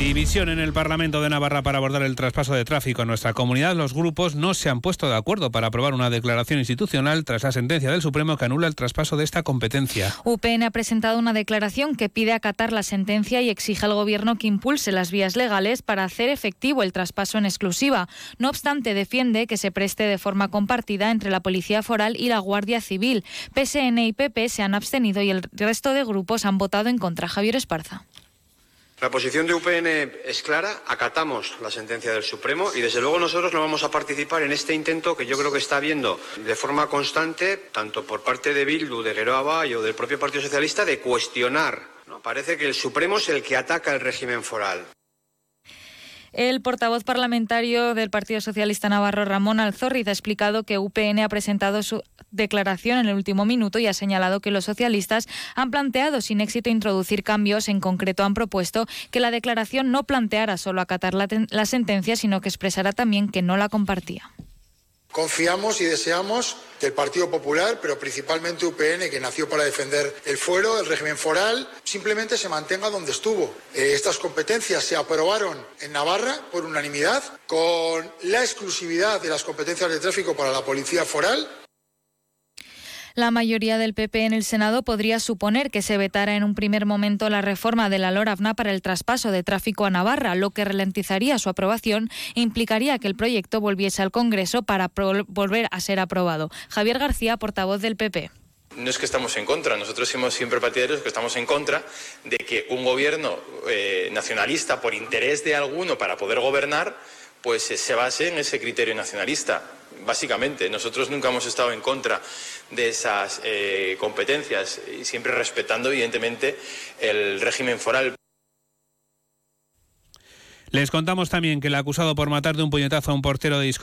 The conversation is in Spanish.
División en el Parlamento de Navarra para abordar el traspaso de tráfico en nuestra comunidad. Los grupos no se han puesto de acuerdo para aprobar una declaración institucional tras la sentencia del Supremo que anula el traspaso de esta competencia. UPN ha presentado una declaración que pide acatar la sentencia y exige al Gobierno que impulse las vías legales para hacer efectivo el traspaso en exclusiva. No obstante, defiende que se preste de forma compartida entre la Policía Foral y la Guardia Civil. PSN y PP se han abstenido y el resto de grupos han votado en contra. Javier Esparza. La posición de UPN es clara, acatamos la sentencia del Supremo y desde luego nosotros no vamos a participar en este intento que yo creo que está habiendo de forma constante, tanto por parte de Bildu, de Geroa o del propio Partido Socialista, de cuestionar. ¿no? Parece que el Supremo es el que ataca el régimen foral. El portavoz parlamentario del Partido Socialista Navarro, Ramón Alzorriz, ha explicado que UPN ha presentado su declaración en el último minuto y ha señalado que los socialistas han planteado sin éxito introducir cambios. En concreto, han propuesto que la declaración no planteara solo acatar la, sentencia, sino que expresara también que no la compartía. Confiamos y deseamos que el Partido Popular, pero principalmente UPN, que nació para defender el fuero, el régimen foral, simplemente se mantenga donde estuvo. Eh, estas competencias se aprobaron en Navarra por unanimidad, con la exclusividad de las competencias de tráfico para la Policía Foral la mayoría del PP en el Senado podría suponer que se vetara en un primer momento la reforma de la LORAFNA para el traspaso de tráfico a Navarra, lo que ralentizaría su aprobación e implicaría que el proyecto volviese al Congreso para volver a ser aprobado. Javier García, portavoz del PP. No es que estamos en contra, nosotros somos siempre partidarios que estamos en contra de que un gobierno eh, nacionalista, por interés de alguno para poder gobernar, pues se base en ese criterio nacionalista. Básicamente, nosotros nunca hemos estado en contra de esas eh, competencias siempre respetando, evidentemente, el régimen foral. Les contamos también que el acusado por matar de un puñetazo a un portero de discoteca